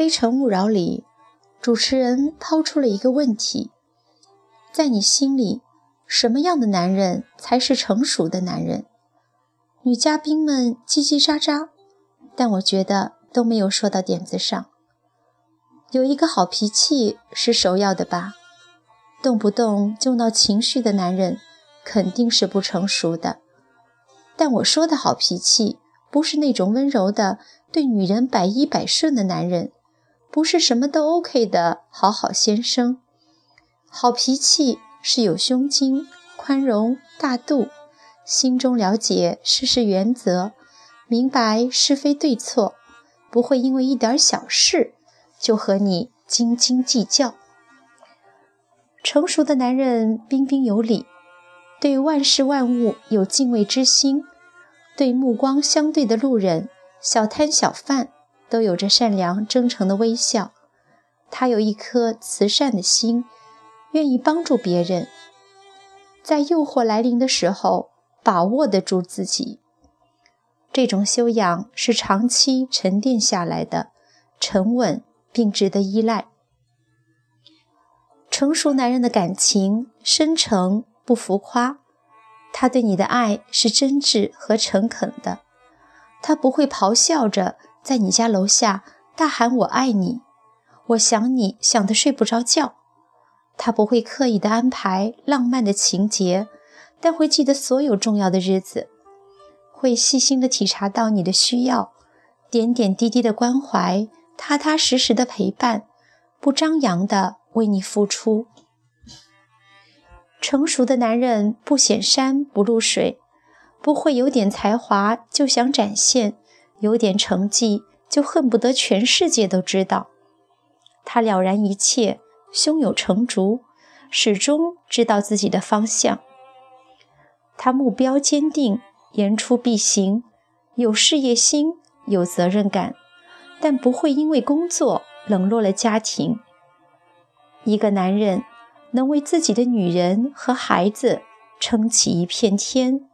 非诚勿扰》里，主持人抛出了一个问题：在你心里，什么样的男人才是成熟的男人？女嘉宾们叽叽喳喳，但我觉得都没有说到点子上。有一个好脾气是首要的吧？动不动就闹情绪的男人，肯定是不成熟的。但我说的好脾气，不是那种温柔的对女人百依百顺的男人，不是什么都 OK 的好好先生。好脾气是有胸襟、宽容、大度。心中了解事事原则，明白是非对错，不会因为一点小事就和你斤斤计较。成熟的男人彬彬有礼，对万事万物有敬畏之心，对目光相对的路人、小摊小贩都有着善良真诚的微笑。他有一颗慈善的心，愿意帮助别人。在诱惑来临的时候。把握得住自己，这种修养是长期沉淀下来的，沉稳并值得依赖。成熟男人的感情深沉不浮夸，他对你的爱是真挚和诚恳的，他不会咆哮着在你家楼下大喊“我爱你”，我想你想得睡不着觉，他不会刻意的安排浪漫的情节。但会记得所有重要的日子，会细心的体察到你的需要，点点滴滴的关怀，踏踏实实的陪伴，不张扬的为你付出。成熟的男人不显山不露水，不会有点才华就想展现，有点成绩就恨不得全世界都知道。他了然一切，胸有成竹，始终知道自己的方向。他目标坚定，言出必行，有事业心，有责任感，但不会因为工作冷落了家庭。一个男人能为自己的女人和孩子撑起一片天，